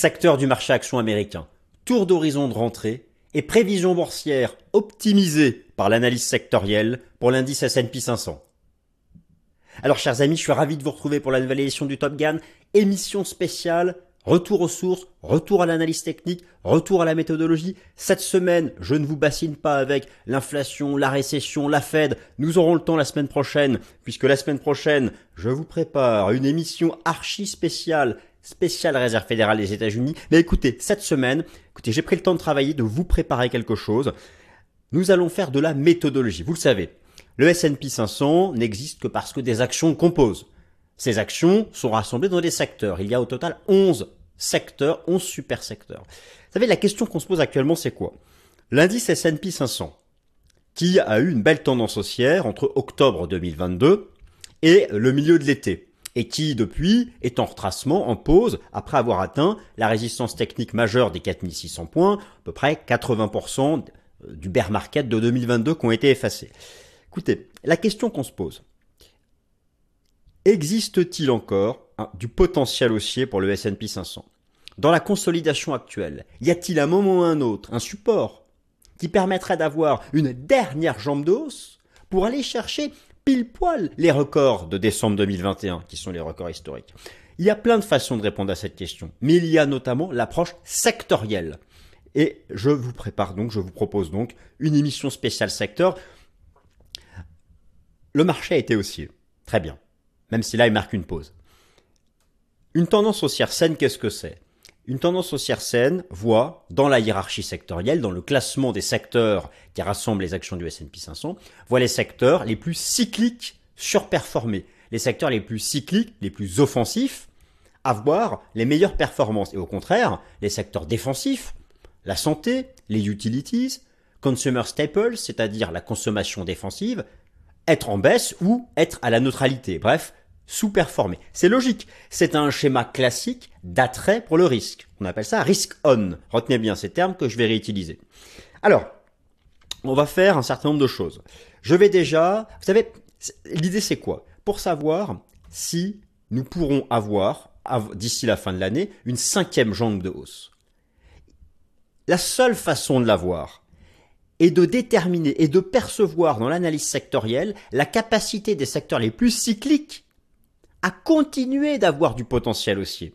secteur du marché action américain, tour d'horizon de rentrée et prévision boursière optimisée par l'analyse sectorielle pour l'indice S&P 500. Alors chers amis, je suis ravi de vous retrouver pour la nouvelle édition du Top Gun, émission spéciale Retour aux sources, retour à l'analyse technique, retour à la méthodologie. Cette semaine, je ne vous bassine pas avec l'inflation, la récession, la Fed. Nous aurons le temps la semaine prochaine, puisque la semaine prochaine, je vous prépare une émission archi spéciale, spéciale Réserve fédérale des États-Unis. Mais écoutez, cette semaine, écoutez, j'ai pris le temps de travailler, de vous préparer quelque chose. Nous allons faire de la méthodologie. Vous le savez, le S&P 500 n'existe que parce que des actions composent. Ces actions sont rassemblées dans des secteurs. Il y a au total 11 secteurs, 11 super secteurs. Vous savez, la question qu'on se pose actuellement, c'est quoi? L'indice S&P 500, qui a eu une belle tendance haussière entre octobre 2022 et le milieu de l'été, et qui, depuis, est en retracement, en pause, après avoir atteint la résistance technique majeure des 4600 points, à peu près 80% du bear market de 2022 qui ont été effacés. Écoutez, la question qu'on se pose, Existe-t-il encore du potentiel haussier pour le S&P 500 Dans la consolidation actuelle, y a-t-il un moment ou un autre un support qui permettrait d'avoir une dernière jambe hausse pour aller chercher pile poil les records de décembre 2021, qui sont les records historiques Il y a plein de façons de répondre à cette question, mais il y a notamment l'approche sectorielle. Et je vous prépare donc, je vous propose donc une émission spéciale secteur. Le marché a été haussier. Très bien même si là il marque une pause. Une tendance haussière saine, qu'est-ce que c'est? Une tendance haussière saine voit, dans la hiérarchie sectorielle, dans le classement des secteurs qui rassemblent les actions du S&P 500, voit les secteurs les plus cycliques surperformés, les secteurs les plus cycliques, les plus offensifs, avoir les meilleures performances. Et au contraire, les secteurs défensifs, la santé, les utilities, consumer staples, c'est-à-dire la consommation défensive, être en baisse ou être à la neutralité. Bref, sous-performer. C'est logique. C'est un schéma classique d'attrait pour le risque. On appelle ça risk on. Retenez bien ces termes que je vais réutiliser. Alors, on va faire un certain nombre de choses. Je vais déjà, vous savez, l'idée c'est quoi? Pour savoir si nous pourrons avoir, d'ici la fin de l'année, une cinquième jambe de hausse. La seule façon de l'avoir est de déterminer et de percevoir dans l'analyse sectorielle la capacité des secteurs les plus cycliques à continuer d'avoir du potentiel haussier.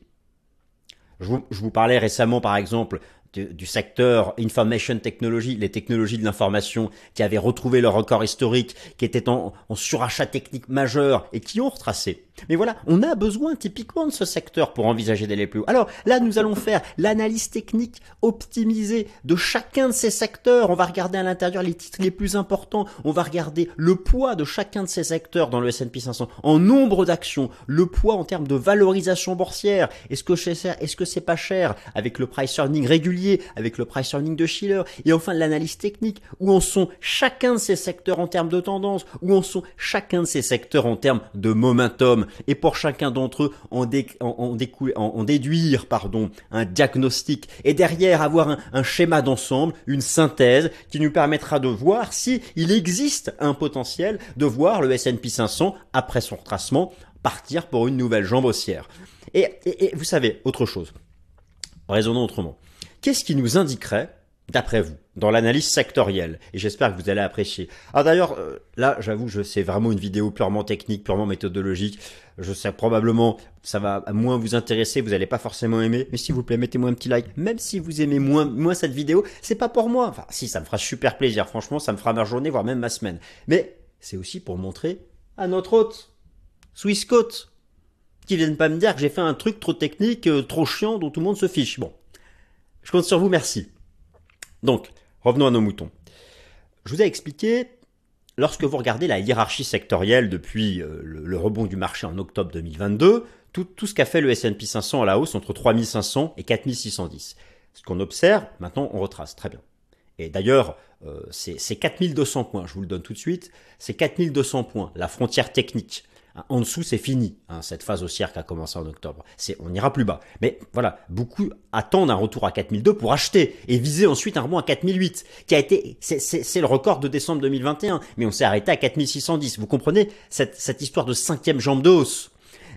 Je vous, parlais récemment, par exemple, du, secteur information technology, les technologies de l'information, qui avaient retrouvé leur record historique, qui étaient en, en surachat technique majeur et qui ont retracé. Mais voilà, on a besoin typiquement de ce secteur pour envisager des plus hauts. Alors là, nous allons faire l'analyse technique optimisée de chacun de ces secteurs. On va regarder à l'intérieur les titres les plus importants. On va regarder le poids de chacun de ces secteurs dans le S&P 500 en nombre d'actions, le poids en termes de valorisation boursière. Est-ce que c'est est-ce que c'est pas cher? Avec le price earning régulier, avec le price earning de Schiller et enfin l'analyse technique où en sont chacun de ces secteurs en termes de tendance, où en sont chacun de ces secteurs en termes de momentum et pour chacun d'entre eux en, déduire pardon, un diagnostic et derrière avoir un, schéma d'ensemble, une synthèse qui nous permettra de voir si il existe un potentiel de voir le S&P 500 après son retracement partir pour une nouvelle jambe haussière. Et, et vous savez, autre chose, raisonnons autrement. Qu'est-ce qui nous indiquerait d'après vous, dans l'analyse sectorielle. Et j'espère que vous allez apprécier. Ah d'ailleurs, euh, là, j'avoue, je c'est vraiment une vidéo purement technique, purement méthodologique. Je sais probablement, ça va moins vous intéresser, vous n'allez pas forcément aimer. Mais s'il vous plaît, mettez-moi un petit like. Même si vous aimez moins, moins cette vidéo, c'est pas pour moi. Enfin, si, ça me fera super plaisir. Franchement, ça me fera ma journée, voire même ma semaine. Mais c'est aussi pour montrer à notre hôte, Swissquote, qui viennent pas me dire que j'ai fait un truc trop technique, euh, trop chiant, dont tout le monde se fiche. Bon. Je compte sur vous, merci. Donc, revenons à nos moutons. Je vous ai expliqué, lorsque vous regardez la hiérarchie sectorielle depuis euh, le, rebond du marché en octobre 2022, tout, ce qu'a fait le S&P 500 à la hausse entre 3500 et 4610. Ce qu'on observe, maintenant on retrace, très bien. Et d'ailleurs, euh, c'est 4200 points, je vous le donne tout de suite, c'est 4200 points, la frontière technique. En dessous, c'est fini, hein, cette phase haussière qui a commencé en octobre. C'est, on n'ira plus bas. Mais voilà, beaucoup attendent un retour à 4002 pour acheter et viser ensuite un rebond à 4008, qui a été, c'est, le record de décembre 2021. Mais on s'est arrêté à 4610. Vous comprenez cette, cette histoire de cinquième jambe de hausse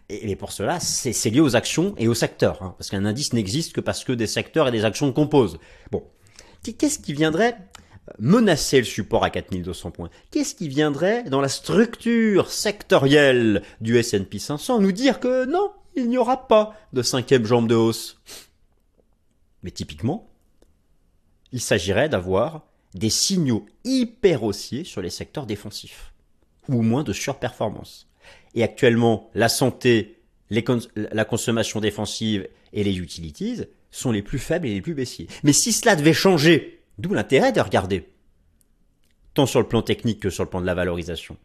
Et, pour cela, c'est lié aux actions et aux secteurs, hein, parce qu'un indice n'existe que parce que des secteurs et des actions composent. Bon, qu'est-ce qui viendrait menacer le support à 4200 points Qu'est-ce qui viendrait dans la structure sectorielle du S&P 500 nous dire que non, il n'y aura pas de cinquième jambe de hausse? Mais typiquement, il s'agirait d'avoir des signaux hyper haussiers sur les secteurs défensifs, ou au moins de surperformance. Et actuellement, la santé, la consommation défensive et les utilities sont les plus faibles et les plus baissiers. Mais si cela devait changer, d'où l'intérêt de regarder, tant sur le plan technique que sur le plan de la valorisation,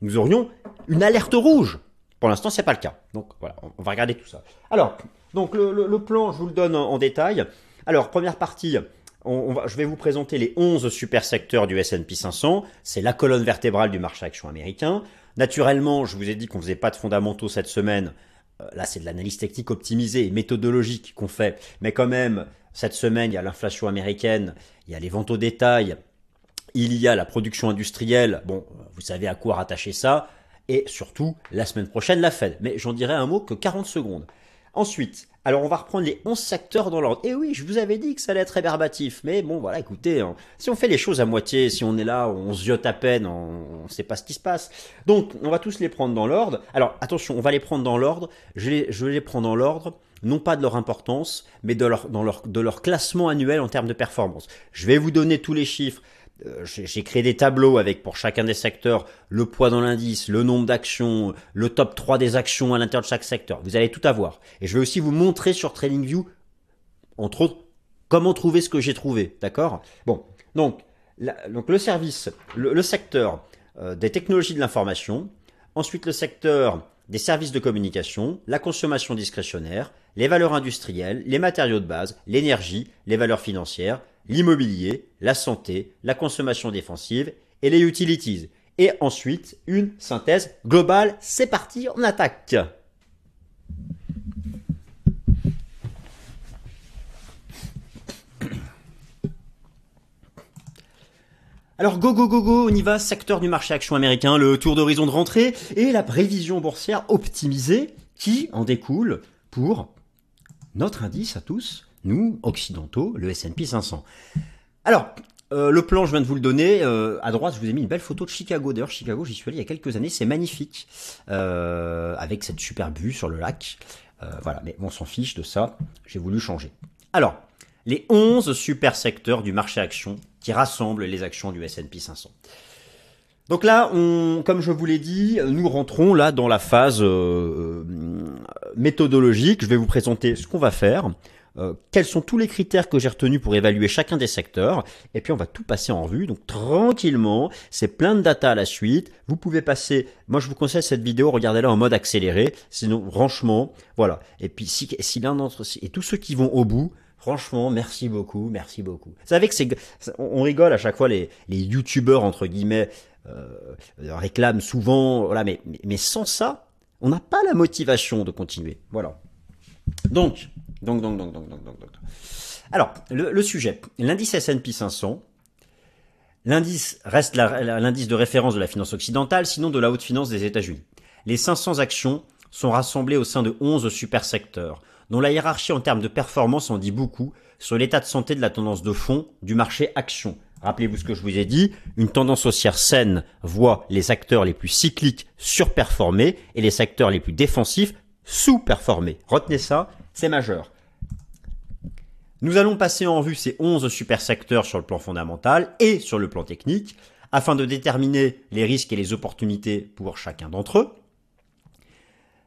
nous aurions une alerte rouge. Pour l'instant, c'est pas le cas. Donc voilà, on va regarder tout ça. Alors, donc le, plan, je vous le donne en détail. Alors, première partie, je vais vous présenter les 11 super secteurs du S&P 500. C'est la colonne vertébrale du marché action américain. Naturellement, je vous ai dit qu'on faisait pas de fondamentaux cette semaine. Euh, là, c'est de l'analyse technique optimisée et méthodologique qu'on fait. Mais quand même, cette semaine, il y a l'inflation américaine, il y a les ventes au détail, il y a la production industrielle. Bon, vous savez à quoi rattacher ça. Et surtout, la semaine prochaine, la Fed. Mais j'en dirai un mot que 40 secondes. Ensuite, alors on va reprendre les 11 secteurs dans l'ordre. Et oui, je vous avais dit que ça allait être rébarbatif, mais bon voilà, écoutez, hein, si on fait les choses à moitié, si on est là, on ziote à peine, on ne sait pas ce qui se passe. Donc on va tous les prendre dans l'ordre. Alors attention, on va les prendre dans l'ordre. Je, les, les prends dans l'ordre non pas de leur importance, mais de leur, dans leur, de leur classement annuel en termes de performance. Je vais vous donner tous les chiffres j'ai créé des tableaux avec pour chacun des secteurs le poids dans l'indice, le nombre d'actions, le top 3 des actions à l'intérieur de chaque secteur. Vous allez tout avoir. Et je vais aussi vous montrer sur TradingView, entre autres, comment trouver ce que j'ai trouvé. D'accord? Bon, donc, donc le service, le, secteur euh, des technologies de l'information, ensuite le secteur des services de communication, la consommation discrétionnaire, les valeurs industrielles, les matériaux de base, l'énergie, les valeurs financières, l'immobilier, la santé, la consommation défensive et les utilities. Et ensuite, une synthèse globale. C'est parti, on attaque. Alors go go go go, on y va, secteur du marché action américain, le tour d'horizon de rentrée et la prévision boursière optimisée qui en découle pour notre indice à tous, nous, occidentaux, le S&P 500. Alors, euh, le plan, je viens de vous le donner. Euh, à droite, je vous ai mis une belle photo de Chicago. D'ailleurs, Chicago, j'y suis allé il y a quelques années. C'est magnifique, euh, avec cette superbe vue sur le lac. voilà, mais on s'en fiche de ça. J'ai voulu changer. Alors, les 11 super secteurs du marché action qui rassemblent les actions du S&P 500. Donc là, on, comme je vous l'ai dit, nous rentrons là dans la phase méthodologique. Je vais vous présenter ce qu'on va faire. Euh, quels sont tous les critères que j'ai retenus pour évaluer chacun des secteurs, et puis on va tout passer en revue, donc tranquillement, c'est plein de data à la suite, vous pouvez passer, moi je vous conseille cette vidéo, regardez-la en mode accéléré, sinon franchement, voilà, et puis si, si l'un d'entre et tous ceux qui vont au bout, Franchement, merci beaucoup, merci beaucoup. Vous savez que c'est, on rigole à chaque fois les, les youtubeurs entre guillemets euh, réclament souvent, voilà, mais, mais sans ça, on n'a pas la motivation de continuer. Voilà. Donc, donc, donc, donc, donc, donc, donc, donc. Alors, le, sujet. L'indice S&P 500, l'indice reste l'indice de référence de la finance occidentale, sinon de la haute finance des États-Unis. Les 500 actions sont rassemblées au sein de 11 super secteurs, dont la hiérarchie en termes de performance en dit beaucoup sur l'état de santé de la tendance de fond du marché action. Rappelez-vous ce que je vous ai dit, une tendance haussière saine voit les acteurs les plus cycliques surperformer et les secteurs les plus défensifs sous-performer. Retenez ça, c'est majeur. Nous allons passer en revue ces 11 super secteurs sur le plan fondamental et sur le plan technique afin de déterminer les risques et les opportunités pour chacun d'entre eux.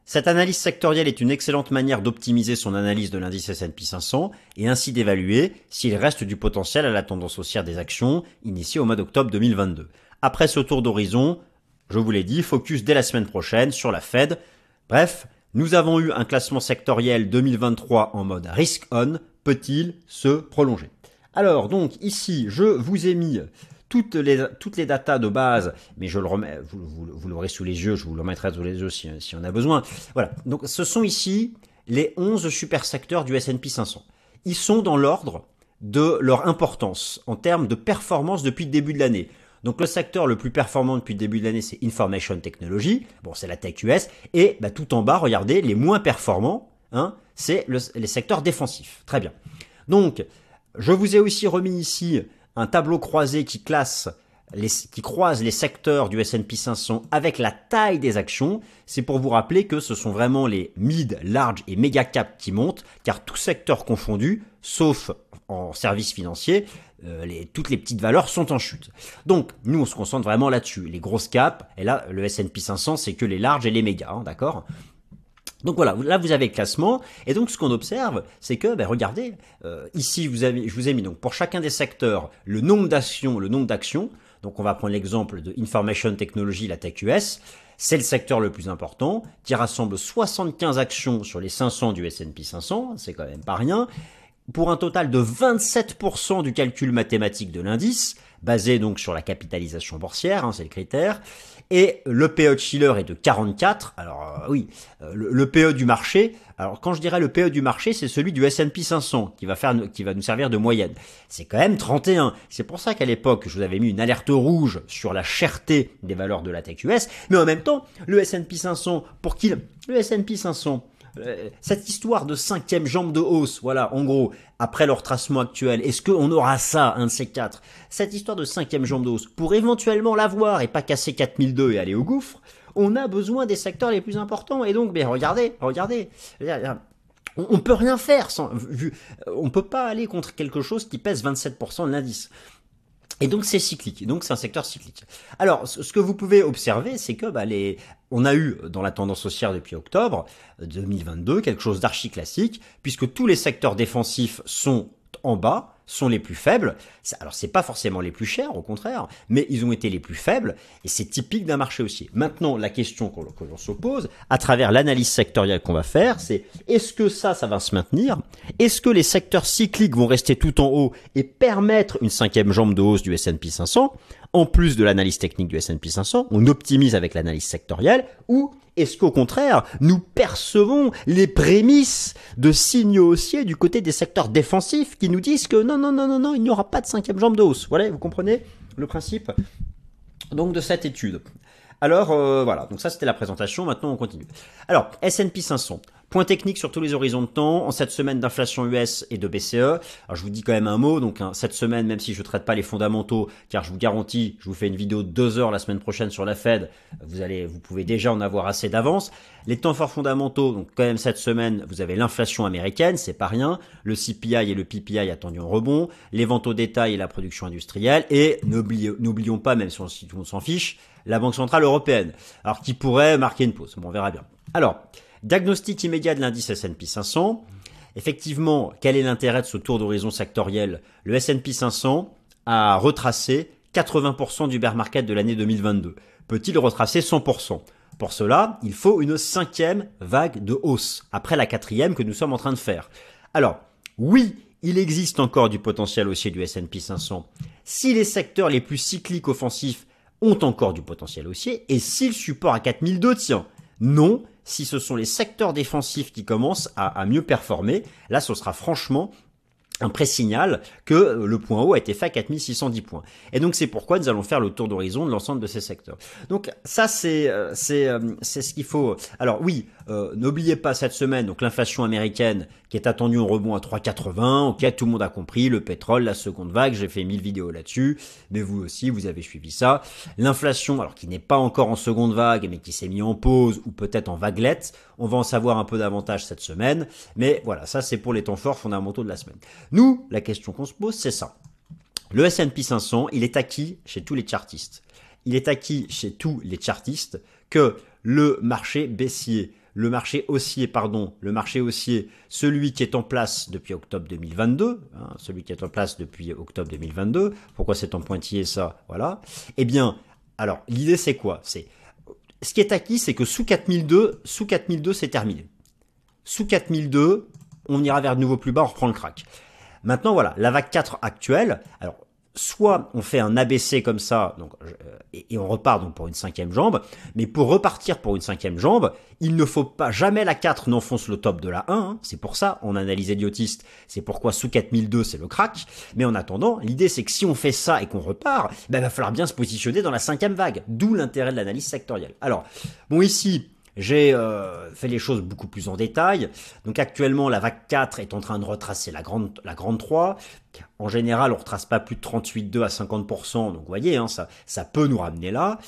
Cette analyse sectorielle est une excellente manière d'optimiser son analyse de l'indice S&P 500 et ainsi d'évaluer s'il reste du potentiel à la tendance haussière des actions initiée au mois d'octobre 2022. Après ce tour d'horizon, je vous l'ai dit, focus dès la semaine prochaine sur la Fed. Bref, nous avons eu un classement sectoriel 2023 en mode risk on. Peut-il se prolonger? Alors donc ici, je vous ai mis toutes les, toutes datas de base, mais je le remets, vous, vous, l'aurez sous les yeux, je vous le remettrai sous les yeux si, si on a besoin. Voilà. Donc ce sont ici les 11 super secteurs du S&P 500. Ils sont dans l'ordre de leur importance en termes de performance depuis le début de l'année. Donc le secteur le plus performant depuis le début de l'année, c'est Information Technology. Bon, c'est la tech US. Et bah, tout en bas, regardez, les moins performants, hein, c'est le, les secteurs défensifs. Très bien. Donc, je vous ai aussi remis ici un tableau croisé qui classe qui croise les secteurs du S&P 500 avec la taille des actions, c'est pour vous rappeler que ce sont vraiment les mid, large et méga cap qui montent, car tout secteur confondu, sauf en services financiers, euh, toutes les petites valeurs sont en chute. Donc, nous, on se concentre vraiment là-dessus. Les grosses caps, et là, le S&P 500, c'est que les larges et les mégas, hein, d'accord? Donc voilà, là vous avez le classement, et donc ce qu'on observe, c'est que, ben regardez, euh, ici je vous ai mis donc pour chacun des secteurs le nombre d'actions, le nombre d'actions. Donc on va prendre l'exemple de Information Technology, la Tech US. C'est le secteur le plus important, qui rassemble 75 actions sur les 500 du S&P 500, c'est quand même pas rien, pour un total de 27% du calcul mathématique de l'indice, basé donc sur la capitalisation boursière, hein, c'est le critère, et le PE de Schiller est de 44. Alors euh, oui, euh, le, PE du marché. Alors quand je dirais le PE du marché, c'est celui du S&P 500 qui va faire, qui va nous servir de moyenne. C'est quand même 31. C'est pour ça qu'à l'époque, je vous avais mis une alerte rouge sur la cherté des valeurs de la tech US. Mais en même temps, le S&P 500, pour qui le S&P 500 euh, cette histoire de cinquième jambe de hausse, voilà, en gros, après le retracement actuel, est-ce qu'on aura ça, un de ces quatre? Cette histoire de cinquième jambe de hausse, pour éventuellement l'avoir et pas casser 4002 et aller au gouffre, on a besoin des secteurs les plus importants. Et donc, bien, regardez, regardez, on, on peut rien faire sans, vu, on peut pas aller contre quelque chose qui pèse 27% de l'indice. Et donc c'est cyclique, donc c'est un secteur cyclique. Alors ce que vous pouvez observer, c'est que bah, les... on a eu dans la tendance haussière depuis octobre 2022 quelque chose d'archi classique, puisque tous les secteurs défensifs sont en bas, sont les plus faibles. Alors c'est pas forcément les plus chers, au contraire, mais ils ont été les plus faibles et c'est typique d'un marché haussier. Maintenant, la question que l'on se pose à travers l'analyse sectorielle qu'on va faire, c'est est-ce que ça, ça va se maintenir? Est-ce que les secteurs cycliques vont rester tout en haut et permettre une cinquième jambe de hausse du S&P 500 En plus de l'analyse technique du S&P 500, on optimise avec l'analyse sectorielle ou est-ce qu'au contraire, nous percevons les prémices de signaux haussiers du côté des secteurs défensifs qui nous disent que non, non, non, non, non, il n'y aura pas de cinquième jambe de hausse. Voilà, vous comprenez le principe donc de cette étude. Alors euh, voilà, donc ça c'était la présentation, maintenant on continue. Alors, S&P 500. Point technique sur tous les horizons de temps, en cette semaine d'inflation US et de BCE. Alors je vous dis quand même un mot, donc hein, cette semaine, même si je ne traite pas les fondamentaux, car je vous garantis, je vous fais une vidéo de deux heures la semaine prochaine sur la Fed, vous allez, vous pouvez déjà en avoir assez d'avance. Les temps forts fondamentaux, donc quand même cette semaine, vous avez l'inflation américaine, c'est pas rien, le CPI et le PPI attendu en rebond, les ventes au détail et la production industrielle, et n'oublions pas, même si on s'en fiche, la Banque Centrale Européenne, alors qui pourrait marquer une pause, bon, on verra bien. Alors, Diagnostic immédiat de l'indice S&P 500. Effectivement, quel est l'intérêt de ce tour d'horizon sectoriel? Le S&P 500 a retracé 80% du bear market de l'année 2022. Peut-il retracer 100% Pour cela, il faut une cinquième vague de hausse, après la quatrième que nous sommes en train de faire. Alors, oui, il existe encore du potentiel haussier du S&P 500. Si les secteurs les plus cycliques offensifs ont encore du potentiel haussier, et si le support à 4002 tient, non, si ce sont les secteurs défensifs qui commencent à, mieux performer, là ce sera franchement un pré-signal que le point haut a été fait à 4610 points. Et donc c'est pourquoi nous allons faire le tour d'horizon de l'ensemble de ces secteurs. Donc ça c'est euh, c'est euh, c'est ce qu'il faut. Alors oui, euh, n'oubliez pas cette semaine donc l'inflation américaine qui est attendue en rebond à 3,80. Ok, tout le monde a compris le pétrole, la seconde vague. J'ai fait 1000 vidéos là-dessus, mais vous aussi vous avez suivi ça. L'inflation, alors qui n'est pas encore en seconde vague, mais qui s'est mis en pause ou peut-être en vaguelette. On va en savoir un peu davantage cette semaine. Mais voilà, ça c'est pour les temps forts fondamentaux de la semaine. Nous, la question qu'on se pose, c'est ça. Le S&P 500, il est acquis chez tous les chartistes. Il est acquis chez tous les chartistes que le marché baissier, le marché haussier, pardon, le marché haussier, celui qui est en place depuis octobre 2022, hein, celui qui est en place depuis octobre 2022, pourquoi c'est en pointillé ça, voilà. Eh bien, alors, l'idée c'est quoi? C'est, ce qui est acquis, c'est que sous 4002, sous 4002, c'est terminé. Sous 4002, on ira vers de nouveau plus bas, on reprend le crack. Maintenant, voilà, la vague 4 actuelle, alors soit on fait un ABC comme ça, donc, euh, et, on repart donc pour une cinquième jambe, mais pour repartir pour une cinquième jambe, il ne faut pas jamais la 4 n'enfonce le top de la 1, hein. c'est pour ça on analyse idiotiste, c'est pourquoi sous 4002 c'est le crack, mais en attendant, l'idée c'est que si on fait ça et qu'on repart, ben, il va falloir bien se positionner dans la cinquième vague, d'où l'intérêt de l'analyse sectorielle. Alors, bon ici, j'ai euh, fait les choses beaucoup plus en détail. Donc actuellement, la vague 4 est en train de retracer la grande, la grande 3. En général, on retrace pas plus de 38,2 à 50%. Donc vous voyez, hein, ça, ça peut nous ramener là.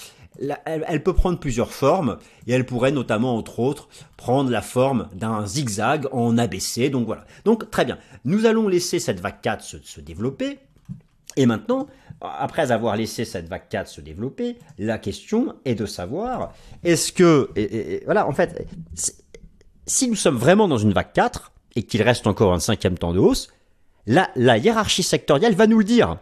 elle, peut prendre plusieurs formes et elle pourrait notamment, entre autres, prendre la forme d'un zigzag en ABC. Donc voilà. Donc très bien. Nous allons laisser cette vague 4 se, se développer. Et maintenant, après avoir laissé cette vague 4 se développer, la question est de savoir, est-ce que, voilà, en fait, si nous sommes vraiment dans une vague 4 et qu'il reste encore un cinquième temps de hausse, la, la hiérarchie sectorielle va nous le dire.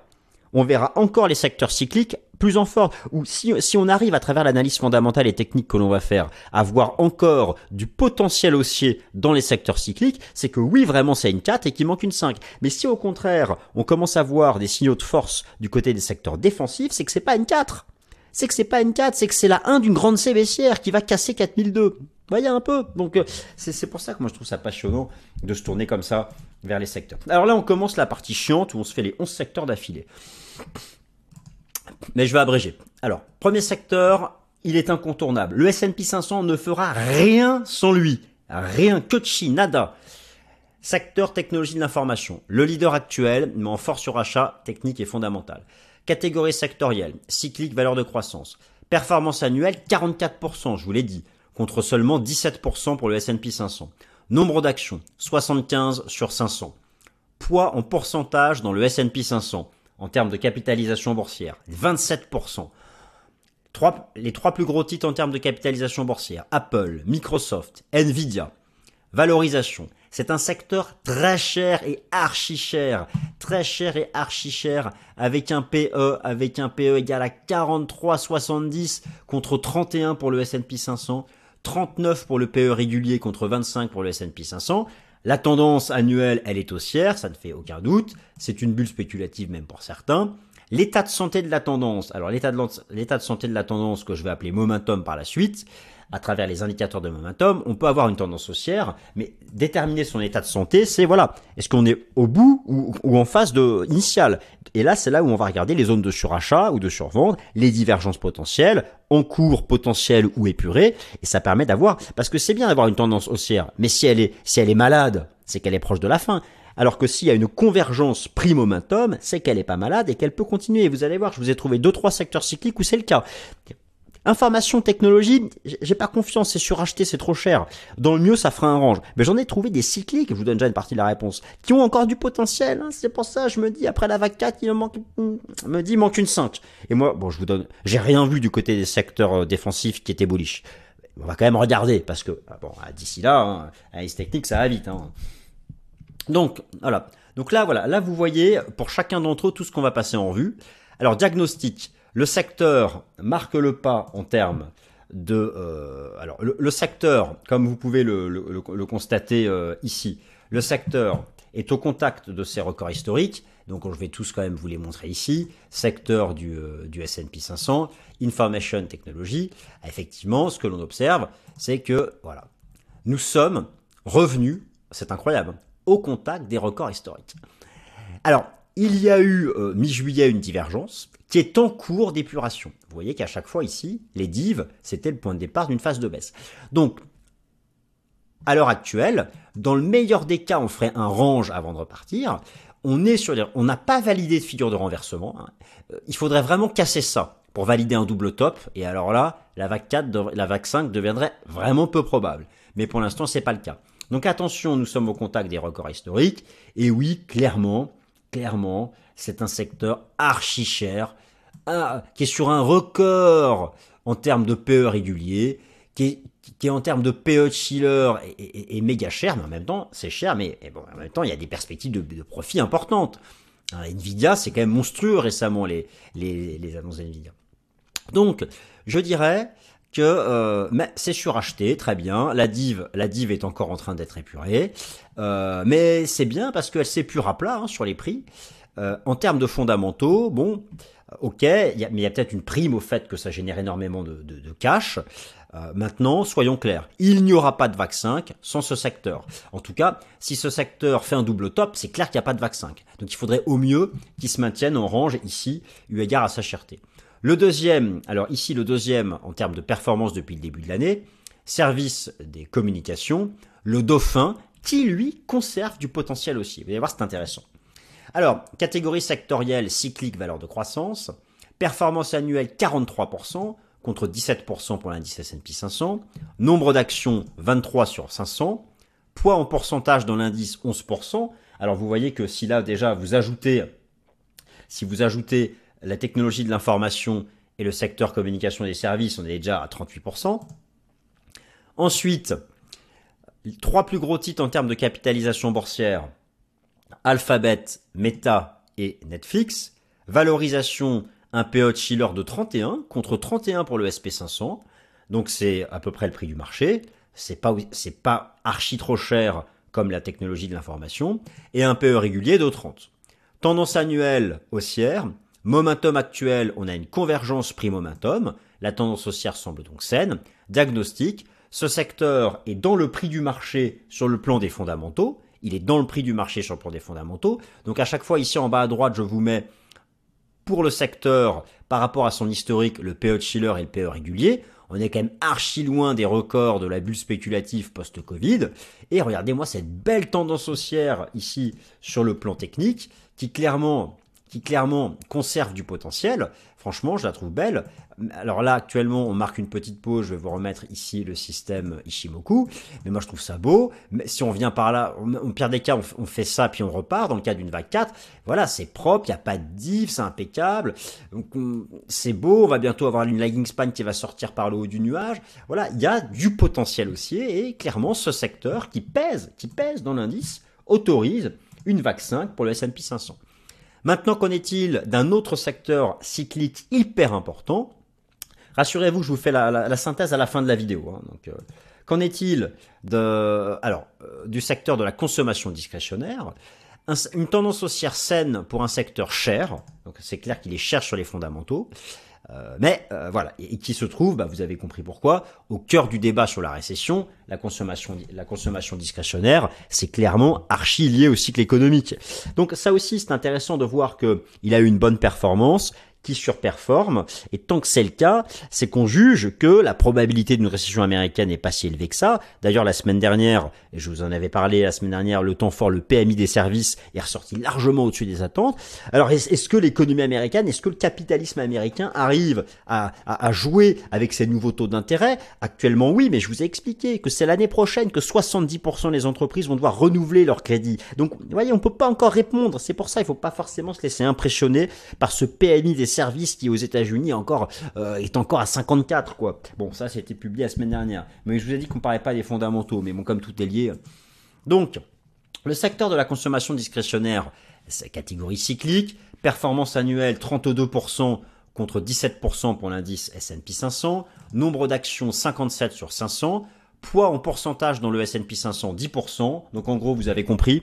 On verra encore les secteurs cycliques plus en force. Ou si, si on arrive à travers l'analyse fondamentale et technique que l'on va faire à voir encore du potentiel haussier dans les secteurs cycliques, c'est que oui, vraiment, c'est une 4 et qu'il manque une 5. Mais si au contraire, on commence à voir des signaux de force du côté des secteurs défensifs, c'est que c'est pas une 4. C'est que c'est pas une 4, c'est que c'est la 1 d'une grande C qui va casser 4002. Vous voyez un peu Donc euh, c'est pour ça que moi je trouve ça passionnant de se tourner comme ça vers les secteurs. Alors là on commence la partie chiante où on se fait les 11 secteurs d'affilée. Mais je vais abréger. Alors, premier secteur, il est incontournable. Le S&P 500 ne fera rien sans lui. Rien, que chi, nada. Secteur technologie de l'information. Le leader actuel, mais en force sur achat, technique et fondamentale. Catégorie sectorielle, cyclique, valeur de croissance. Performance annuelle, 44%, je vous l'ai dit, contre seulement 17% pour le S&P 500. Nombre d'actions, 75 sur 500. Poids en pourcentage dans le S&P 500, en termes de capitalisation boursière, 27%. les trois plus gros titres en termes de capitalisation boursière, Apple, Microsoft, Nvidia. Valorisation. C'est un secteur très cher et archi cher. Très cher et archi cher. Avec un PE, avec un PE égal à 43,70 contre 31 pour le S&P 500. 39 pour le PE régulier contre 25 pour le S&P 500. La tendance annuelle, elle est haussière, ça ne fait aucun doute. C'est une bulle spéculative même pour certains. L'état de santé de la tendance, alors l'état de, santé de la tendance que je vais appeler momentum par la suite, à travers les indicateurs de momentum, on peut avoir une tendance haussière, mais déterminer son état de santé, c'est voilà, est-ce qu'on est au bout ou, en phase de initiale? Et là, c'est là où on va regarder les zones de surachat ou de survente, les divergences potentielles, en cours, potentielles ou épurées, et ça permet d'avoir, parce que c'est bien d'avoir une tendance haussière, mais si elle est, si elle est malade, c'est qu'elle est proche de la fin. Alors que s'il y a une convergence prix-momentum, c'est qu'elle est pas malade et qu'elle peut continuer. Vous allez voir, je vous ai trouvé deux trois secteurs cycliques où c'est le cas. Information, technologie, j'ai pas confiance, c'est suracheté, c'est trop cher. Dans le mieux, ça fera un range. Mais j'en ai trouvé des cycliques, je vous donne déjà une partie de la réponse, qui ont encore du potentiel. Hein. C'est pour ça, je me dis, après la vague 4, il me manque, me dit, il manque une 5. Et moi, bon, je vous donne, j'ai rien vu du côté des secteurs euh, défensifs qui étaient bullish. On va quand même regarder, parce que, ah bon, d'ici là, hein, analyse technique, ça va vite. Hein. Donc, voilà. Donc là, voilà. Là, vous voyez, pour chacun d'entre eux, tout ce qu'on va passer en revue. Alors, diagnostic. Le secteur marque le pas en termes de... Euh, alors, le, secteur, comme vous pouvez le, constater euh, ici, le secteur est au contact de ses records historiques. Donc, je vais tous quand même vous les montrer ici. Secteur du, euh, du S&P 500, Information Technology. Effectivement, ce que l'on observe, c'est que, voilà, nous sommes revenus, c'est incroyable, au contact des records historiques. Alors, il y a eu mi-juillet une divergence qui est en cours d'épuration. Vous voyez qu'à chaque fois ici, les divs, c'était le point de départ d'une phase de baisse. Donc, à l'heure actuelle, dans le meilleur des cas, on ferait un range avant de repartir. On est sur, on n'a pas validé de figure de renversement. Hein. Euh, il faudrait vraiment casser ça pour valider un double top. Et alors là, la vague 4, la vague 5 deviendrait vraiment peu probable. Mais pour l'instant, c'est pas le cas. Donc attention, nous sommes au contact des records historiques. Et oui, clairement, clairement, c'est un secteur archi cher, qui est sur un record en termes de PE régulier, qui est, en termes de PE chiller et, méga cher, mais en même temps, c'est cher, mais en même temps, il y a des perspectives de, profit importantes. Hein, Nvidia, c'est quand même monstrueux récemment, les annonces Nvidia. Donc, je dirais que euh, c'est suracheté, très bien. La div, la div est encore en train d'être épurée, euh, mais c'est bien parce qu'elle s'épure à plat hein, sur les prix. Euh, en termes de fondamentaux, bon, ok, mais il y a peut-être une prime au fait que ça génère énormément de, cash. Euh, maintenant, soyons clairs, il n'y aura pas de vaccin sans ce secteur. En tout cas, si ce secteur fait un double top, c'est clair qu'il n'y a pas de vaccin. Donc il faudrait au mieux qu'il se maintienne en range ici, eu égard à sa cherté. Le deuxième, alors ici le deuxième en termes de performance depuis le début de l'année, service des communications, le dauphin, qui lui conserve du potentiel aussi. Vous allez voir, c'est intéressant. Alors, catégorie sectorielle, cyclique, valeur de croissance, performance annuelle 43%, contre 17% pour l'indice S&P 500, nombre d'actions 23 sur 500, poids en pourcentage dans l'indice 11%. Alors vous voyez que si là déjà vous ajoutez, si vous ajoutez la technologie de l'information et le secteur communication des services, on est déjà à 38%. Ensuite, trois plus gros titres en termes de capitalisation boursière, Alphabet, Meta et Netflix. Valorisation, un PE de Schiller de 31 contre 31 pour le SP500. Donc c'est à peu près le prix du marché. C'est pas, c'est pas archi trop cher comme la technologie de l'information. Et un PE régulier de 30. Tendance annuelle haussière. Momentum actuel, on a une convergence prix-momentum. La tendance haussière semble donc saine. Diagnostic, ce secteur est dans le prix du marché sur le plan des fondamentaux. Il est dans le prix du marché sur le plan des fondamentaux. Donc à chaque fois ici en bas à droite, je vous mets pour le secteur par rapport à son historique le PE de Schiller et le PE régulier. On est quand même archi loin des records de la bulle spéculative post-Covid. Et regardez-moi cette belle tendance haussière ici sur le plan technique qui clairement qui clairement conserve du potentiel. Franchement, je la trouve belle. Alors là, actuellement, on marque une petite pause. Je vais vous remettre ici le système Ishimoku. Mais moi, je trouve ça beau. Mais si on vient par là, au pire des cas, on, fait ça, puis on repart. Dans le cas d'une vague 4, voilà, c'est propre, il n'y a pas de div, c'est impeccable. Donc, c'est beau. On va bientôt avoir une lagging span qui va sortir par le haut du nuage. Voilà, il y a du potentiel aussi. Et clairement, ce secteur qui pèse, qui pèse dans l'indice, autorise une vague 5 pour le S&P 500. Maintenant, qu'en est-il d'un autre secteur cyclique hyper important? Rassurez-vous, je vous fais la, synthèse à la fin de la vidéo. Hein. euh, qu'en est-il de, alors, euh, du secteur de la consommation discrétionnaire? Une tendance haussière saine pour un secteur cher. Donc, c'est clair qu'il est cher sur les fondamentaux. Euh, mais voilà, et, qui se trouve, bah, vous avez compris pourquoi, au cœur du débat sur la récession, la consommation, la consommation discrétionnaire, c'est clairement archi lié au cycle économique. Donc ça aussi, c'est intéressant de voir que il a eu une bonne performance, qui surperforme. Et tant que c'est le cas, c'est qu'on juge que la probabilité d'une récession américaine n'est pas si élevée que ça. D'ailleurs, la semaine dernière, et je vous en avais parlé la semaine dernière, le temps fort, le PMI des services est ressorti largement au-dessus des attentes. Alors, est-ce que l'économie américaine, est-ce que le capitalisme américain arrive à, à, jouer avec ces nouveaux taux d'intérêt? Actuellement, oui, mais je vous ai expliqué que c'est l'année prochaine que 70% des entreprises vont devoir renouveler leur crédit. Donc, vous voyez, on peut pas encore répondre. C'est pour ça, il faut pas forcément se laisser impressionner par ce PMI des service qui aux États-Unis encore euh, est encore à 54 quoi. Bon, ça c'était publié la semaine dernière. Mais je vous ai dit qu'on parlait pas des fondamentaux, mais bon comme tout est lié. Donc, le secteur de la consommation discrétionnaire, c'est catégorie cyclique, performance annuelle 32% contre 17% pour l'indice S&P 500, nombre d'actions 57 sur 500, poids en pourcentage dans le S&P 500 10%. Donc en gros, vous avez compris,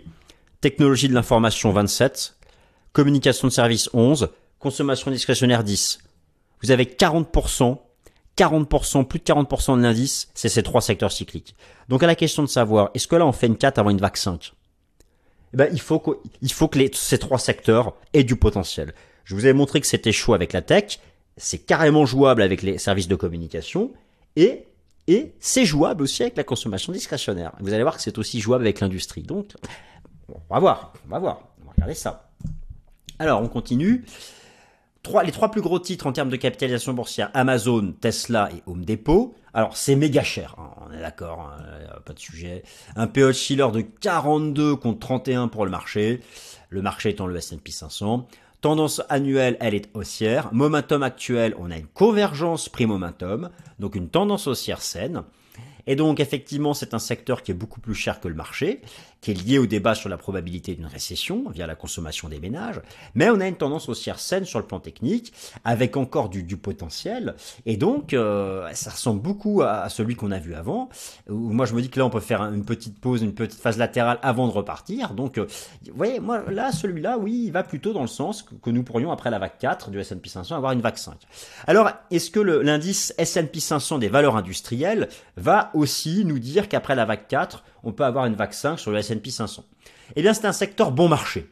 technologie de l'information 27, communication de service 11, consommation discrétionnaire 10. Vous avez 40%, 40%, plus de 40% de l'indice, c'est ces trois secteurs cycliques. Donc à la question de savoir, est-ce que là on fait une 4 avant une vague 5 eh ben, il faut que, il faut que les, ces trois secteurs aient du potentiel. Je vous ai montré que c'était chaud avec la tech, c'est carrément jouable avec les services de communication, et, et c'est jouable aussi avec la consommation discrétionnaire. Vous allez voir que c'est aussi jouable avec l'industrie. Donc, on va voir, on va voir, on va regarder ça. Alors, on continue les trois plus gros titres en termes de capitalisation boursière, Amazon, Tesla et Home Depot. Alors c'est méga cher, hein, on est d'accord, hein, pas de sujet. Un PE Schiller de 42 contre 31 pour le marché, le marché étant le S&P 500. Tendance annuelle, elle est haussière. Momentum actuel, on a une convergence prix-momentum, donc une tendance haussière saine. Et donc effectivement, c'est un secteur qui est beaucoup plus cher que le marché, qui est lié au débat sur la probabilité d'une récession via la consommation des ménages. Mais on a une tendance haussière saine sur le plan technique, avec encore du, potentiel. Et donc, euh, ça ressemble beaucoup à, celui qu'on a vu avant. moi, je me dis que là, on peut faire une petite pause, une petite phase latérale avant de repartir. Donc, euh, vous voyez, moi, là, celui-là, oui, il va plutôt dans le sens que, que nous pourrions, après la vague 4 du S&P 500, avoir une vague 5. Alors, est-ce que l'indice S&P 500 des valeurs industrielles va aussi nous dire qu'après la vague 4, on peut avoir une vague 5 sur le S&P 500 Eh bien, c'est un secteur bon marché.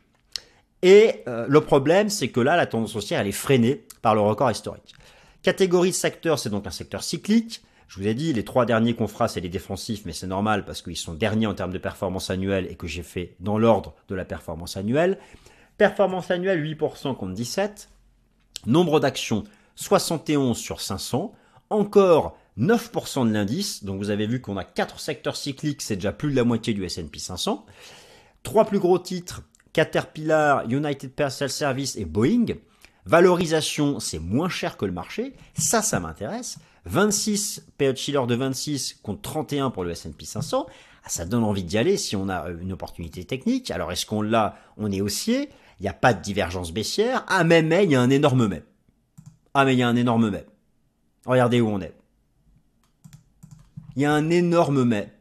Et euh, le problème, c'est que là, la tendance haussière, elle est freinée par le record historique. Catégorie de secteur, c'est donc un secteur cyclique. Je vous ai dit, les trois derniers qu'on fera, c'est les défensifs, mais c'est normal parce qu'ils sont derniers en termes de performance annuelle et que j'ai fait dans l'ordre de la performance annuelle. Performance annuelle 8% contre 17. Nombre d'actions 71 sur 500. Encore 9% de l'indice. Donc vous avez vu qu'on a quatre secteurs cycliques, c'est déjà plus de la moitié du S&P 500. Trois plus gros titres, Caterpillar, United Parcel Service et Boeing. Valorisation, c'est moins cher que le marché. Ça, ça m'intéresse. 26 PE Schiller de 26 contre 31 pour le S&P 500. Ah, ça donne envie d'y aller si on a une opportunité technique. Alors est-ce qu'on l'a? On est haussier. Il n'y a pas de divergence baissière. Ah mais mais, il y a un énorme mais. Ah mais il y a un énorme mais. Regardez où on est il y a un énorme mais.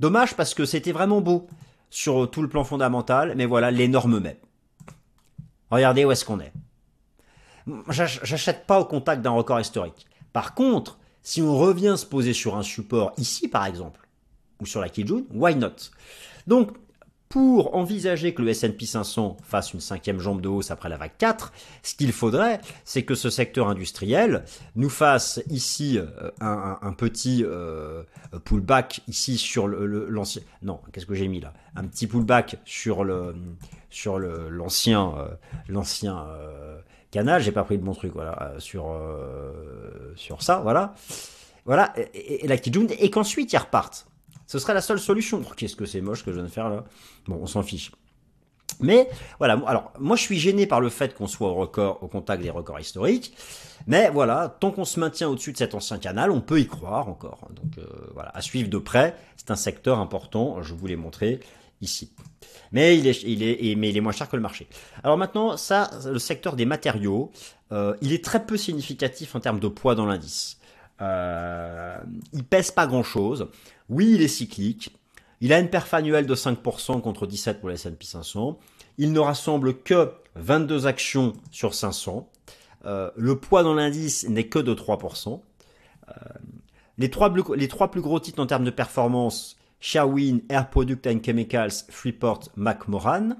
Dommage parce que c'était vraiment beau sur tout le plan fondamental, mais voilà l'énorme mais. Regardez où est-ce qu'on est. J'achète pas au contact d'un record historique. Par contre, si on revient se poser sur un support ici par exemple, ou sur la Kijun, why not? Donc pour envisager que le S&P 500 fasse une cinquième jambe de hausse après la vague 4, ce qu'il faudrait, c'est que ce secteur industriel nous fasse ici euh, un, petit euh, pullback ici sur l'ancien. non, qu'est-ce que j'ai mis là? Un petit pullback sur le sur l'ancien euh, l'ancien canal. J'ai pas pris le bon truc, voilà, sur sur ça, voilà, voilà, et, la Kijun, et qu'ensuite ils repartent. Ce serait la seule solution. Qu'est-ce que c'est moche que je viens de faire là? Bon, on s'en fiche. Mais voilà, alors moi je suis gêné par le fait qu'on soit au record, au contact des records historiques. Mais voilà, tant qu'on se maintient au-dessus de cet ancien canal, on peut y croire encore. Donc euh, voilà, à suivre de près, c'est un secteur important, je vous l'ai montré ici. Mais il, est, il est, mais il est moins cher que le marché. Alors maintenant, ça, le secteur des matériaux, euh, il est très peu significatif en termes de poids dans l'indice. Euh, il pèse pas grand-chose. Oui, il est cyclique. Il a une perf annuelle de 5% contre 17 pour les S&P 500. Il ne rassemble que 22 actions sur 500. Euh, le poids dans l'indice n'est que de 3%. Euh, les, trois, plus gros titres en termes de performance, Sherwin, Air Product and Chemicals, Freeport, McMoran.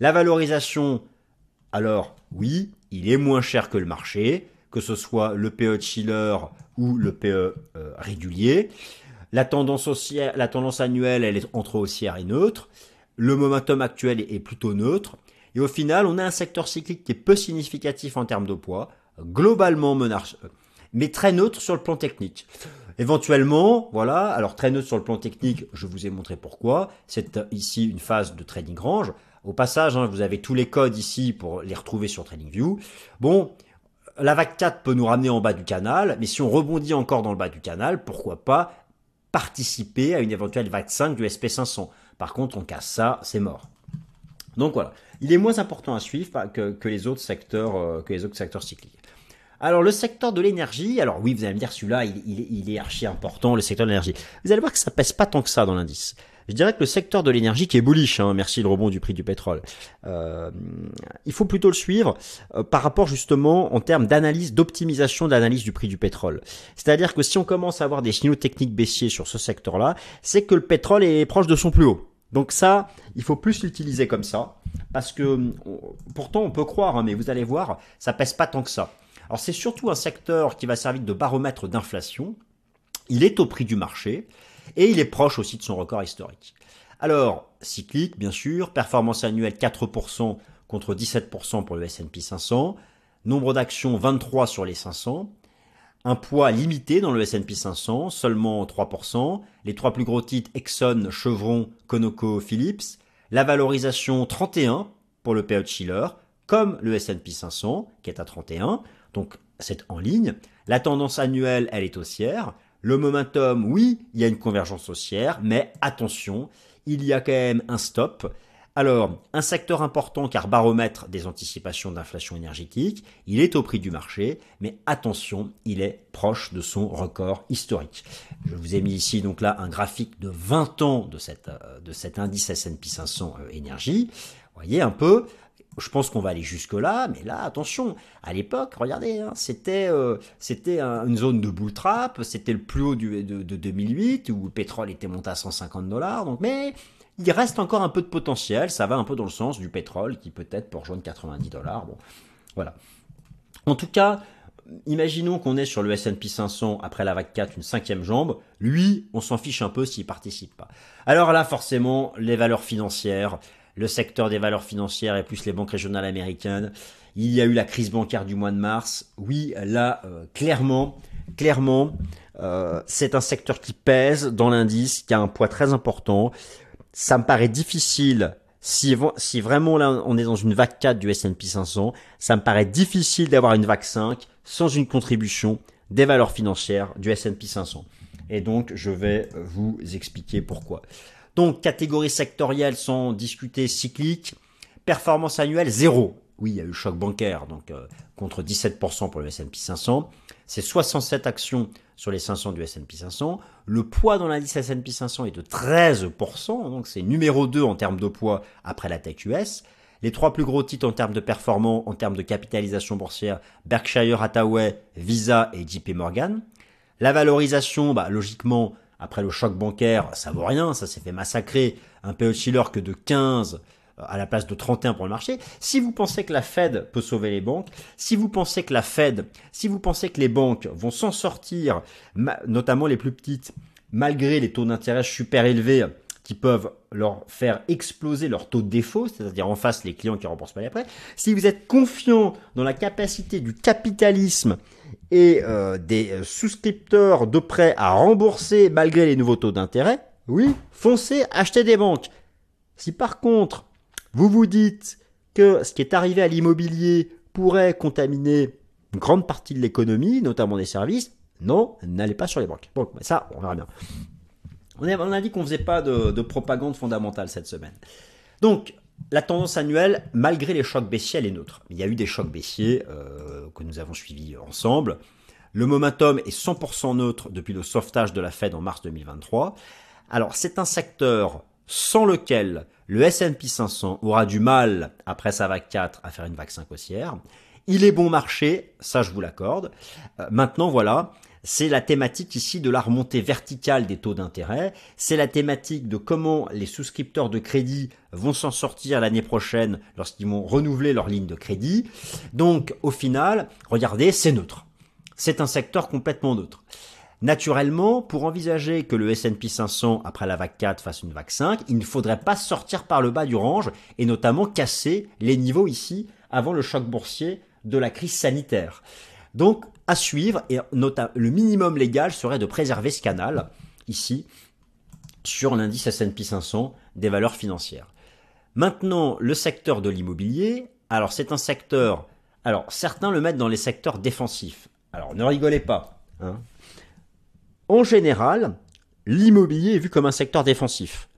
La valorisation, alors oui, il est moins cher que le marché, que ce soit le PE de Schiller ou le PE euh, régulier. La tendance, la tendance annuelle, elle est entre haussière et neutre. Le momentum actuel est plutôt neutre. Et au final, on a un secteur cyclique qui est peu significatif en termes de poids, globalement menace, mais très neutre sur le plan technique. Éventuellement, voilà, alors très neutre sur le plan technique, je vous ai montré pourquoi. C'est ici une phase de trading range. Au passage, hein, vous avez tous les codes ici pour les retrouver sur TradingView. Bon, la vague 4 peut nous ramener en bas du canal, mais si on rebondit encore dans le bas du canal, pourquoi pas participer à une éventuelle vague 5 du SP500. Par contre, on casse ça, c'est mort. Donc voilà, il est moins important à suivre que, les autres secteurs, euh, que les autres secteurs cycliques. Alors le secteur de l'énergie, alors oui, vous allez me dire celui-là, il, il, est archi important, le secteur de l'énergie. Vous allez voir que ça pèse pas tant que ça dans l'indice. Je dirais que le secteur de l'énergie qui est bullish, hein, merci le rebond du prix du pétrole, euh, il faut plutôt le suivre euh, par rapport justement en termes d'analyse, d'optimisation d'analyse du prix du pétrole. C'est-à-dire que si on commence à avoir des signaux techniques baissiers sur ce secteur-là, c'est que le pétrole est proche de son plus haut. Donc ça, il faut plus l'utiliser comme ça, parce que pourtant on peut croire, hein, mais vous allez voir, ça pèse pas tant que ça. Alors c'est surtout un secteur qui va servir de baromètre d'inflation. Il est au prix du marché et il est proche aussi de son record historique. Alors, cyclique, bien sûr, performance annuelle 4% contre 17% pour le S&P 500, nombre d'actions 23 sur les 500, un poids limité dans le S&P 500, seulement 3%, les trois plus gros titres Exxon, Chevron, Conoco, Philips, la valorisation 31 pour le PE Schiller, comme le S&P 500 qui est à 31, donc c'est en ligne. La tendance annuelle, elle est haussière, Le momentum, oui, il y a une convergence haussière, mais attention, il y a quand même un stop. Alors, un secteur important car baromètre des anticipations d'inflation énergétique, il est au prix du marché, mais attention, il est proche de son record historique. Je vous ai mis ici donc là un graphique de 20 ans euh, de cet indice S&P 500 euh, énergie. Voyez un peu, je pense qu'on va aller jusque là, mais là, attention, à l'époque, regardez, hein, c'était euh, une zone de bull trap, c'était le plus haut du, de, de, 2008 où le pétrole était monté à 150 dollars, mais il reste encore un peu de potentiel. Ça va un peu dans le sens du pétrole qui peut-être peut rejoindre 90 dollars. Bon, voilà. En tout cas, imaginons qu'on est sur le S&P 500 après la vague 4, une cinquième jambe. Lui, on s'en fiche un peu s'il participe pas. Alors là, forcément, les valeurs financières, le secteur des valeurs financières et plus les banques régionales américaines. Il y a eu la crise bancaire du mois de mars. Oui, là, euh, clairement, clairement, euh, c'est un secteur qui pèse dans l'indice, qui a un poids très important ça me paraît difficile si, vraiment là on est dans une vague 4 du S&P 500, ça me paraît difficile d'avoir une vague 5 sans une contribution des valeurs financières du S&P 500. Et donc je vais vous expliquer pourquoi. Donc catégorie sectorielle sans discuter cyclique, performance annuelle zéro. Oui, il y a eu choc bancaire, donc euh, contre 17% pour le S&P 500. C'est 67 actions sur les 500 du S&P 500. Le poids dans l'indice S&P 500 est de 13%, donc c'est numéro 2 en termes de poids après la tech US. Les trois plus gros titres en termes de performance, en termes de capitalisation boursière, Berkshire Hathaway, Visa et JP Morgan. La valorisation, bah, logiquement, après le choc bancaire, ça vaut rien, ça s'est fait massacrer. Un PE Chiller que de 15 à la place de 31 pour le marché. Si vous pensez que la Fed peut sauver les banques, si vous pensez que la Fed, si vous pensez que les banques vont s'en sortir, notamment les plus petites, malgré les taux d'intérêt super élevés qui peuvent leur faire exploser leur taux de défaut, c'est-à-dire en face les clients qui ne remboursent pas les prêts, si vous êtes confiant dans la capacité du capitalisme et euh, des euh, souscripteurs de prêts à rembourser malgré les nouveaux taux d'intérêt, oui, foncez, achetez des banques. Si par contre vous vous dites que ce qui est arrivé à l'immobilier pourrait contaminer une grande partie de l'économie, notamment des services. Non, n'allez pas sur les banques. Bon, ça, on verra bien. On a, dit qu'on faisait pas de, propagande fondamentale cette semaine. Donc, la tendance annuelle, malgré les chocs baissiers, elle est neutre. Il y a eu des chocs baissiers euh, que nous avons suivis ensemble. Le momentum est 100% neutre depuis le sauvetage de la Fed en mars 2023. Alors, c'est un secteur sans lequel le S&P 500 aura du mal, après sa vague 4, à faire une vague 5 haussière. Il est bon marché, ça je vous l'accorde. Euh, maintenant, voilà, c'est la thématique ici de la remontée verticale des taux d'intérêt. C'est la thématique de comment les souscripteurs de crédit vont s'en sortir l'année prochaine lorsqu'ils vont renouveler leur ligne de crédit. Donc, au final, regardez, c'est neutre. C'est un secteur complètement neutre. Naturellement, pour envisager que le S&P 500 après la vague 4 fasse une vague 5, il ne faudrait pas sortir par le bas du range et notamment casser les niveaux ici avant le choc boursier de la crise sanitaire. Donc à suivre et le minimum légal serait de préserver ce canal ici sur l'indice S&P 500 des valeurs financières. Maintenant, le secteur de l'immobilier, alors c'est un secteur, alors certains le mettent dans les secteurs défensifs. Alors ne rigolez pas, hein, en général, l'immobilier est vu comme un secteur défensif,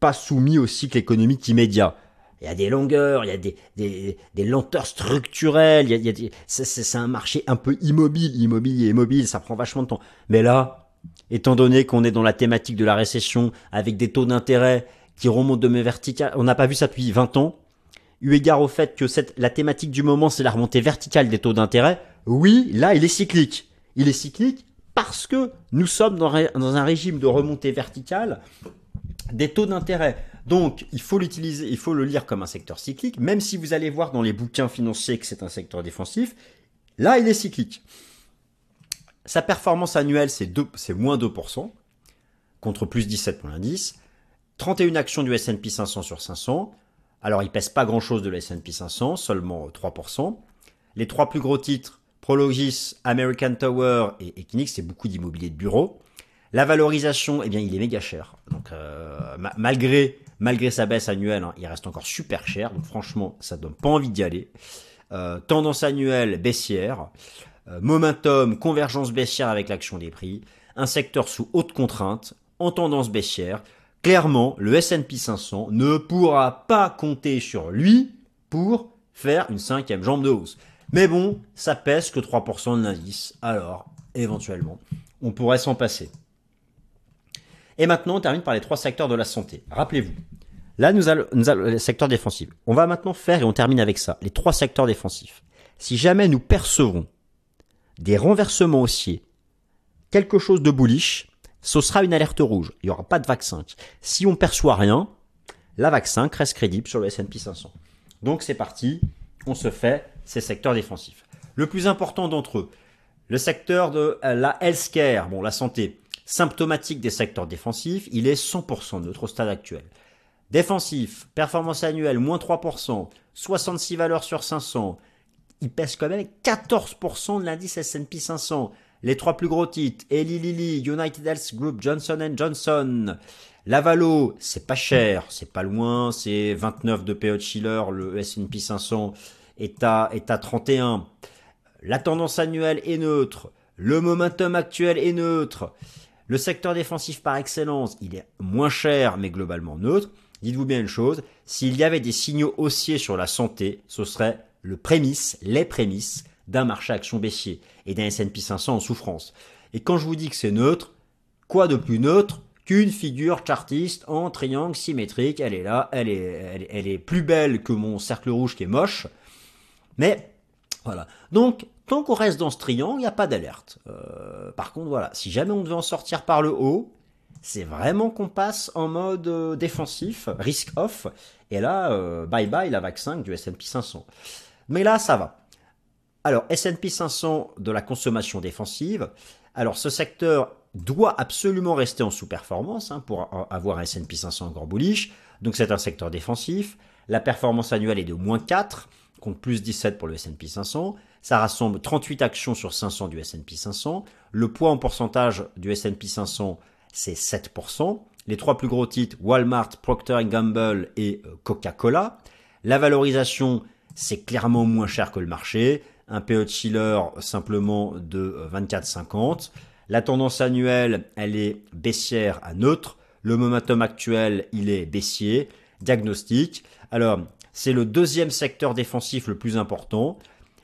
pas soumis au cycle économique immédiat. Il y a des longueurs, il y a des, lenteurs structurelles, il y a, c'est, un marché un peu immobile, immobilier, immobile, ça prend vachement de temps. Mais là, étant donné qu'on est dans la thématique de la récession, avec des taux d'intérêt qui remontent de mes verticales, on n'a pas vu ça depuis 20 ans, eu égard au fait que la thématique du moment, c'est la remontée verticale des taux d'intérêt, oui, là, il est cyclique. Il est cyclique parce que nous sommes dans, un régime de remontée verticale des taux d'intérêt. Donc, il faut l'utiliser, il faut le lire comme un secteur cyclique, même si vous allez voir dans les bouquins financiers que c'est un secteur défensif. Là, il est cyclique. Sa performance annuelle, c'est moins 2%, contre plus 17 pour l'indice. 31 actions du S&P 500 sur 500. Alors, il pèse pas grand-chose de l'S&P 500, seulement 3%. Les trois plus gros titres, Prologis, American Tower et Equinix, c'est beaucoup d'immobilier de bureau. La valorisation, eh bien, il est méga cher. Donc, euh, malgré, malgré sa baisse annuelle, hein, il reste encore super cher. Donc, franchement, ça donne pas envie d'y aller. Euh, tendance annuelle baissière. euh, momentum, convergence baissière avec l'action des prix, un secteur sous haute contrainte, en tendance baissière. Clairement, le S&P 500 ne pourra pas compter sur lui pour faire une cinquième jambe de hausse. Mais bon, ça pèse que 3% de l'indice, alors éventuellement, on pourrait s'en passer. Et maintenant, on termine par les trois secteurs de la santé. Rappelez-vous, là, nous allons, le secteur défensif. On va maintenant faire, et on termine avec ça, les trois secteurs défensifs. Si jamais nous percevons des renversements haussiers, quelque chose de bullish, ce sera une alerte rouge. Il n'y aura pas de vaccin. Si on perçoit rien, la vaccin reste crédible sur le S&P 500. Donc c'est parti, on se fait ces secteurs défensifs. Le plus important d'entre eux, le secteur de euh, la healthcare, bon la santé, symptomatique des secteurs défensifs, il est 100% neutre au stade actuel. Défensif, performance annuelle, moins 3%, 66 valeurs sur 500, il pèse quand même 14% de l'indice S&P 500. Les trois plus gros titres, Eli Lilly, United Health Group, Johnson Johnson, Lavalo, c'est pas cher, c'est pas loin, c'est 29 de PO Schiller, le S&P 500 est à, est à 31. La tendance annuelle est neutre, le momentum actuel est neutre. Le secteur défensif par excellence, il est moins cher mais globalement neutre. Dites-vous bien une chose, s'il y avait des signaux haussiers sur la santé, ce serait le prémisse, les prémices d'un marché action baissier et d'un S&P 500 en souffrance. Et quand je vous dis que c'est neutre, quoi de plus neutre qu'une figure chartiste en triangle symétrique? Elle est là, elle est, elle, est plus belle que mon cercle rouge qui est moche. Mais voilà. Donc, tant qu'on reste dans ce triangle, il n'y a pas d'alerte. Euh, par contre, voilà, si jamais on devait en sortir par le haut, c'est vraiment qu'on passe en mode euh, défensif, risk off, et là, euh, bye bye la vaccin du S&P 500. Mais là, ça va. Alors, S&P 500 de la consommation défensive. Alors, ce secteur doit absolument rester en sous-performance hein, pour avoir un S&P 500 encore bullish. Donc, c'est un secteur défensif. La performance annuelle est de moins 4, contre plus 17 pour le S&P 500. Ça rassemble 38 actions sur 500 du S&P 500. Le poids en pourcentage du S&P 500, c'est 7%. Les trois plus gros titres, Walmart, Procter Gamble et euh, Coca-Cola. La valorisation, c'est clairement moins cher que le marché. Un PE de Schiller simplement de 24,50. Euh, la tendance annuelle, elle est baissière à neutre. Le momentum actuel, il est baissier. Diagnostic. Alors, c'est le deuxième secteur défensif le plus important.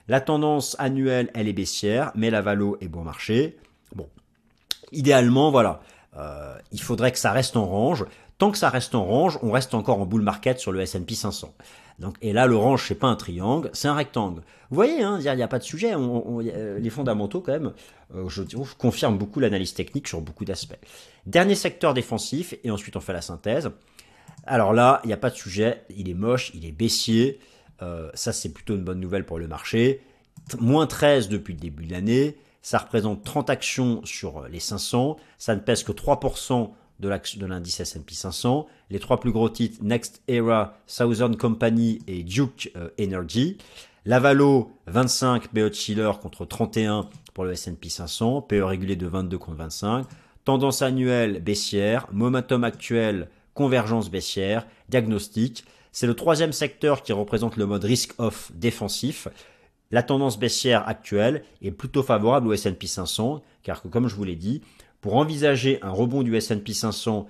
La tendance annuelle, elle est baissière, mais la valo est bon marché. Bon, idéalement, voilà, euh, il faudrait que ça reste en range. Tant que ça reste en range, on reste encore en bull market sur le S&P 500. Donc, et là, le range, c'est pas un triangle, c'est un rectangle. Vous voyez, hein, il n'y a, pas de sujet. les fondamentaux, quand même, euh, je, confirme beaucoup l'analyse technique sur beaucoup d'aspects. Dernier secteur défensif, et ensuite on fait la synthèse. Alors là, il n'y a pas de sujet. Il est moche, il est baissier. Euh, ça, c'est plutôt une bonne nouvelle pour le marché. Moins 13 depuis le début de l'année. Ça représente 30 actions sur les 500. Ça ne pèse que 3% de l'indice S&P 500. Les trois plus gros titres, Next Era, Southern Company et Duke euh, Energy. Lavalo, 25 BO Schiller contre 31 pour le S&P 500. PE régulé de 22 contre 25. Tendance annuelle baissière. Momentum actuel, convergence baissière. Diagnostic. C'est le troisième secteur qui représente le mode risk-off défensif. La tendance baissière actuelle est plutôt favorable au S&P 500, car comme je vous l'ai dit, pour envisager un rebond du S&P 500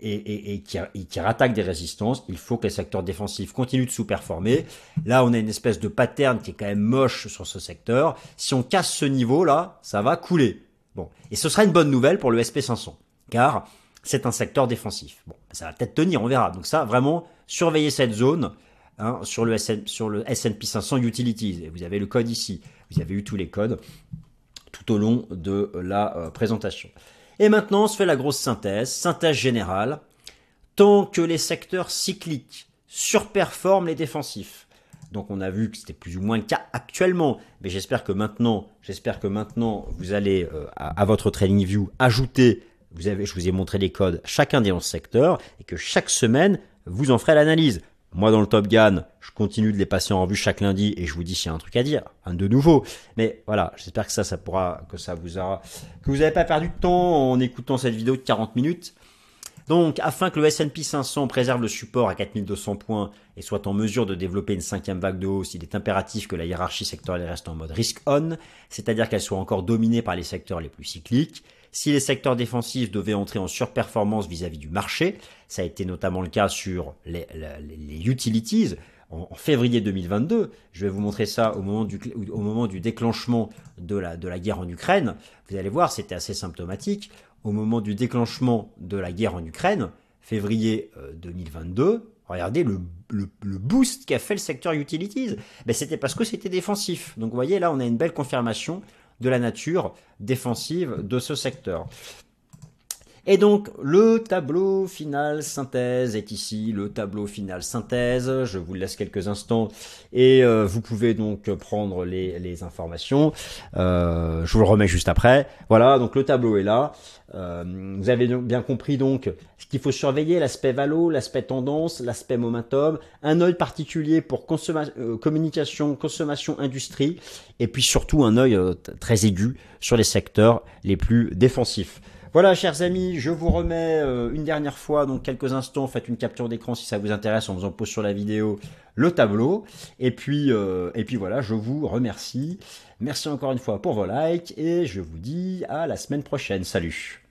et, qui, qui, rattaque des résistances, il faut que les secteurs défensifs continuent de sous-performer. Là, on a une espèce de pattern qui est quand même moche sur ce secteur. Si on casse ce niveau-là, ça va couler. Bon, et ce sera une bonne nouvelle pour le SP500, car c'est un secteur défensif. Bon, ça va peut-être tenir, on verra. Donc ça, vraiment, surveillez cette zone hein, sur le S&P 500 Utilities. Et vous avez le code ici. Vous avez eu tous les codes tout au long de la euh, présentation. Et maintenant, on se fait la grosse synthèse, synthèse générale. Tant que les secteurs cycliques surperforment les défensifs, donc on a vu que c'était plus ou moins le cas actuellement, mais j'espère que maintenant, j'espère que maintenant vous allez euh, à, votre Trading View ajouter, je vous ai montré les codes chacun des 11 secteurs et que chaque semaine vous en ferez l'analyse. Moi, dans le Top Gun, je continue de les passer en revue chaque lundi et je vous dis s'il y a un truc à dire, un de nouveau. Mais voilà, j'espère que ça, ça pourra, que ça vous aura, que vous n'avez pas perdu de temps en écoutant cette vidéo de 40 minutes. Donc, afin que le S&P 500 préserve le support à 4200 points et soit en mesure de développer une cinquième vague de hausse, il est impératif que la hiérarchie sectorielle reste en mode risk-on, c'est-à-dire qu'elle soit encore dominée par les secteurs les plus cycliques. Si les secteurs défensifs devaient entrer en surperformance vis-à-vis du marché, ça a été notamment le cas sur les, utilities, en, février 2022. Je vais vous montrer ça au moment du, déclenchement de la, de la guerre en Ukraine. Vous allez voir, c'était assez symptomatique au moment du déclenchement de la guerre en Ukraine, février 2022, euh, regardez le, boost qu'a fait le secteur utilities. Ben, c'était parce que c'était défensif. Donc vous voyez, là, on a une belle confirmation de la nature défensive de ce secteur. Et donc le tableau final synthèse est ici, le tableau final synthèse, je vous laisse quelques instants et euh, vous pouvez donc prendre les, informations, euh, je vous le remets juste après. Voilà, donc le tableau est là. Euh, vous avez bien compris donc ce qu'il faut surveiller, l'aspect valo, l'aspect tendance, l'aspect momentum, un œil particulier pour communication, consommation, industrie, et puis surtout un œil très aigu sur les secteurs les plus défensifs. Voilà, chers amis, je vous remets euh, une dernière fois, donc quelques instants, faites une capture d'écran si ça vous intéresse en faisant pause sur la vidéo, le tableau. Et puis, euh, et puis voilà, je vous remercie. Merci encore une fois pour vos likes et je vous dis à la semaine prochaine. Salut